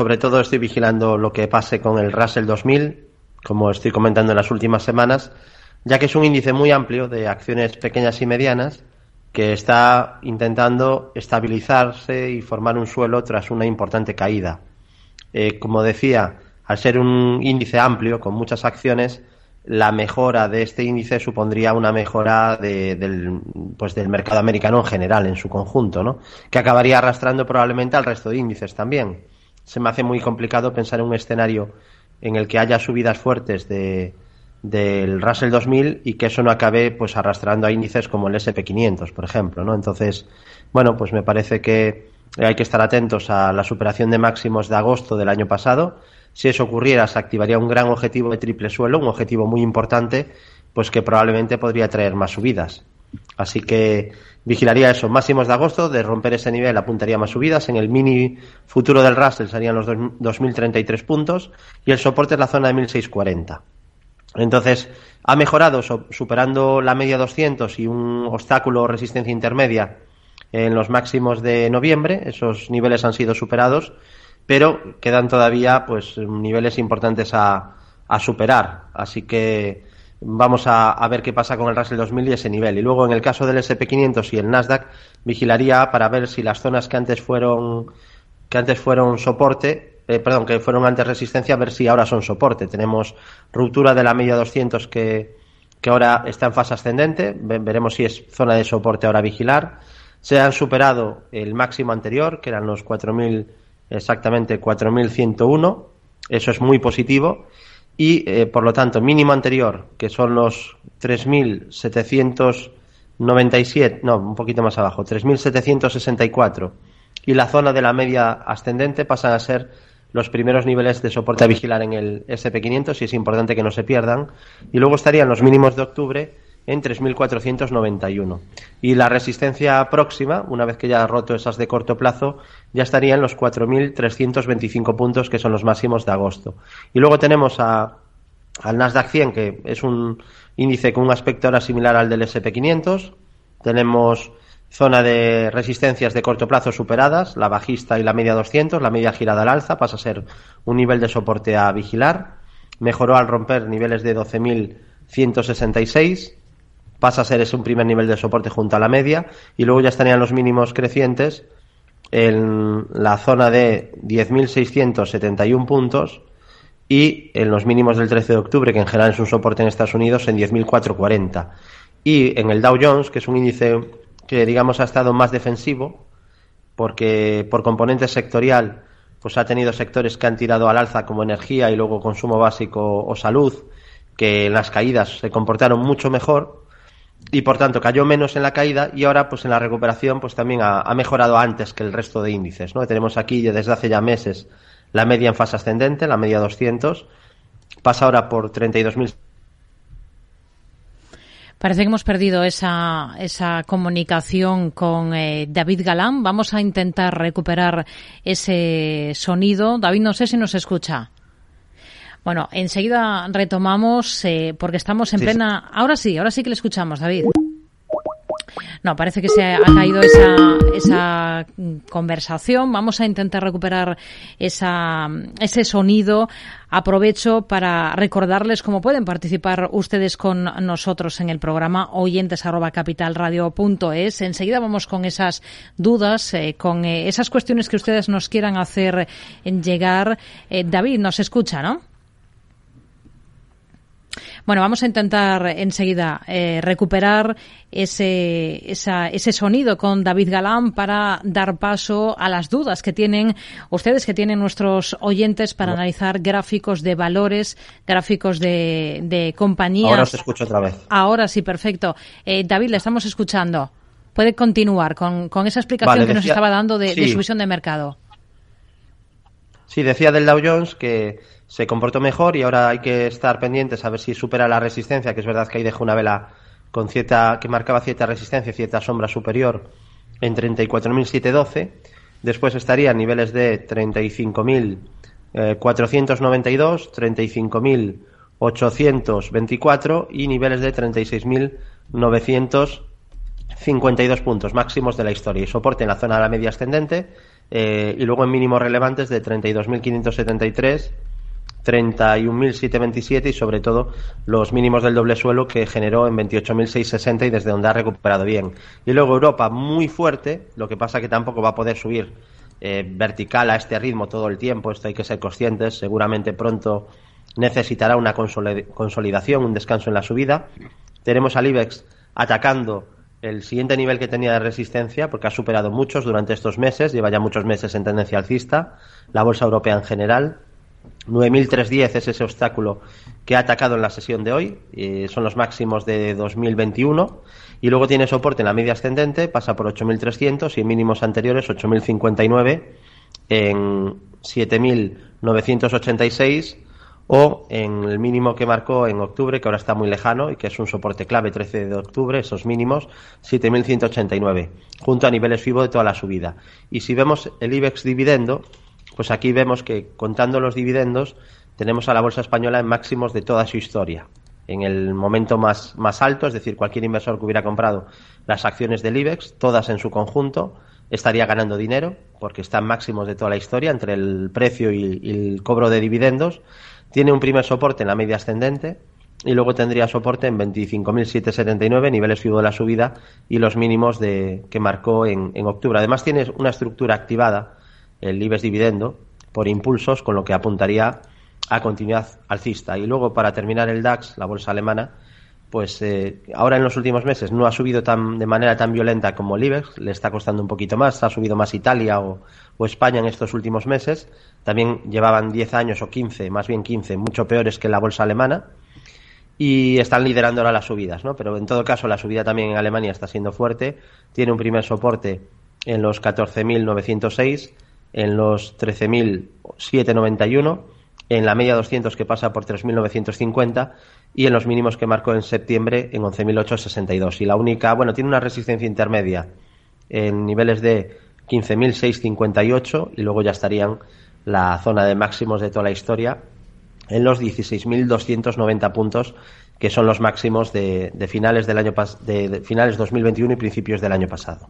sobre todo estoy vigilando lo que pase con el Russell 2000, como estoy comentando en las últimas semanas, ya que es un índice muy amplio de acciones pequeñas y medianas que está intentando estabilizarse y formar un suelo tras una importante caída. Eh, como decía, al ser un índice amplio con muchas acciones, la mejora de este índice supondría una mejora del, pues del mercado americano en general, en su conjunto, ¿no? que acabaría arrastrando probablemente al resto de índices también. Se me hace muy complicado pensar en un escenario en el que haya subidas fuertes de, del Russell 2000 y que eso no acabe pues arrastrando a índices como el SP500, por ejemplo, ¿no? Entonces, bueno, pues me parece que hay que estar atentos a la superación de máximos de agosto del año pasado. Si eso ocurriera, se activaría un gran objetivo de triple suelo, un objetivo muy importante, pues que probablemente podría traer más subidas. Así que vigilaría eso. Máximos de agosto, de romper ese nivel apuntaría más subidas. En el mini futuro del Russell serían los 2.033 puntos y el soporte es la zona de 1.640. Entonces, ha mejorado superando la media 200 y un obstáculo o resistencia intermedia en los máximos de noviembre. Esos niveles han sido superados, pero quedan todavía pues niveles importantes a, superar. Así que vamos a, a, ver qué pasa con el Russell 2000 y ese nivel. Y luego, en el caso del SP500 y el Nasdaq, vigilaría para ver si las zonas que antes fueron que antes fueron soporte eh, perdón, que fueron antes resistencia, a ver si ahora son soporte. Tenemos ruptura de la media 200 que, que ahora está en fase ascendente, veremos si es zona de soporte ahora vigilar. Se han superado el máximo anterior, que eran los 4.000, exactamente 4.101, eso es muy positivo. Y eh, por lo tanto, mínimo anterior, que son los 3.797, no, un poquito más abajo, 3.764, y la zona de la media ascendente pasan a ser los primeros niveles de soporte a vigilar en el SP500 y es importante que no se pierdan. Y luego estarían los mínimos de octubre en 3.491. Y la resistencia próxima, una vez que ya ha roto esas de corto plazo, ya estaría en los 4.325 puntos, que son los máximos de agosto. Y luego tenemos al Nasdaq 100, que es un índice con un aspecto ahora similar al del SP500. Tenemos Zona de resistencias de corto plazo superadas, la bajista y la media 200, la media girada al alza, pasa a ser un nivel de soporte a vigilar. Mejoró al romper niveles de 12.166, pasa a ser ese un primer nivel de soporte junto a la media. Y luego ya estarían los mínimos crecientes en la zona de 10.671 puntos y en los mínimos del 13 de octubre, que en general es un soporte en Estados Unidos, en 10.440. Y en el Dow Jones, que es un índice que digamos ha estado más defensivo, porque por componente sectorial pues ha tenido sectores que han tirado al alza como energía y luego consumo básico o salud, que en las caídas se comportaron mucho mejor y por tanto cayó menos en la caída y ahora pues en la recuperación pues también ha, mejorado antes que el resto de índices, ¿no? Tenemos aquí desde hace ya meses la media en fase ascendente, la media 200, pasa ahora por 32.000 Parece que hemos perdido esa, esa comunicación con eh, David Galán. Vamos a intentar recuperar ese sonido. David, no sé si nos escucha. Bueno, enseguida retomamos eh, porque estamos en plena. Ahora sí, ahora sí que le escuchamos, David. No, parece que se ha caído esa, esa conversación. Vamos a intentar recuperar esa, ese sonido. Aprovecho para recordarles cómo pueden participar ustedes con nosotros en el programa oyentes Enseguida vamos con esas dudas, eh, con eh, esas cuestiones que ustedes nos quieran hacer llegar. Eh, David, nos escucha, ¿no? Bueno, vamos a intentar enseguida eh, recuperar ese, ese sonido con David Galán para dar paso a las dudas que tienen ustedes, que tienen nuestros oyentes para analizar gráficos de valores, gráficos de, de compañías. Ahora os escucho otra vez. Ahora sí, perfecto. Eh, David, le estamos escuchando. Puede continuar con, con esa explicación que nos estaba dando de, de su visión de mercado. Sí, decía del Dow Jones que se comportó mejor y ahora hay que estar pendientes a ver si supera la resistencia, que es verdad que ahí dejó una vela con cierta, que marcaba cierta resistencia, cierta sombra superior en 34.712. Después estaría a niveles de 35.492, 35.824 y niveles de 36.952 puntos máximos de la historia y soporte en la zona de la media ascendente eh, y luego en mínimos relevantes de 32.573, 31.727 y sobre todo los mínimos del doble suelo que generó en 28.660 y desde donde ha recuperado bien. Y luego Europa muy fuerte, lo que pasa que tampoco va a poder subir eh, vertical a este ritmo todo el tiempo, esto hay que ser conscientes, seguramente pronto necesitará una consolidación, un descanso en la subida. Tenemos al IBEX atacando el siguiente nivel que tenía de resistencia, porque ha superado muchos durante estos meses, lleva ya muchos meses en tendencia alcista, la bolsa europea en general. 9.310 es ese obstáculo que ha atacado en la sesión de hoy, son los máximos de 2021, y luego tiene soporte en la media ascendente, pasa por 8.300 y en mínimos anteriores 8.059 en 7.986 o en el mínimo que marcó en octubre, que ahora está muy lejano y que es un soporte clave 13 de octubre, esos mínimos 7.189, junto a niveles FIBO de toda la subida. Y si vemos el IBEX dividendo, pues aquí vemos que contando los dividendos tenemos a la bolsa española en máximos de toda su historia. En el momento más, más alto, es decir, cualquier inversor que hubiera comprado las acciones del IBEX, todas en su conjunto, estaría ganando dinero porque están máximos de toda la historia entre el precio y el cobro de dividendos tiene un primer soporte en la media ascendente y luego tendría soporte en 25.779, niveles FIBO de la subida y los mínimos de, que marcó en, octubre. Además tiene una estructura activada, el IBEX dividendo, por impulsos, con lo que apuntaría a continuidad alcista. Y luego, para terminar el DAX, la bolsa alemana, pues eh, ahora en los últimos meses no ha subido tan, de manera tan violenta como el IBEX, le está costando un poquito más, ha subido más Italia o, o España en estos últimos meses, también llevaban 10 años o 15, más bien 15, mucho peores que la bolsa alemana y están liderando ahora las subidas, ¿no? Pero en todo caso la subida también en Alemania está siendo fuerte, tiene un primer soporte en los 14.906, en los 13.791, en la media 200 que pasa por 3.950 y en los mínimos que marcó en septiembre en 11.862. Y la única, bueno, tiene una resistencia intermedia en niveles de 15.658 y luego ya estarían la zona de máximos de toda la historia en los 16.290 puntos que son los máximos de, finales del año de finales 2021 y principios del año pasado.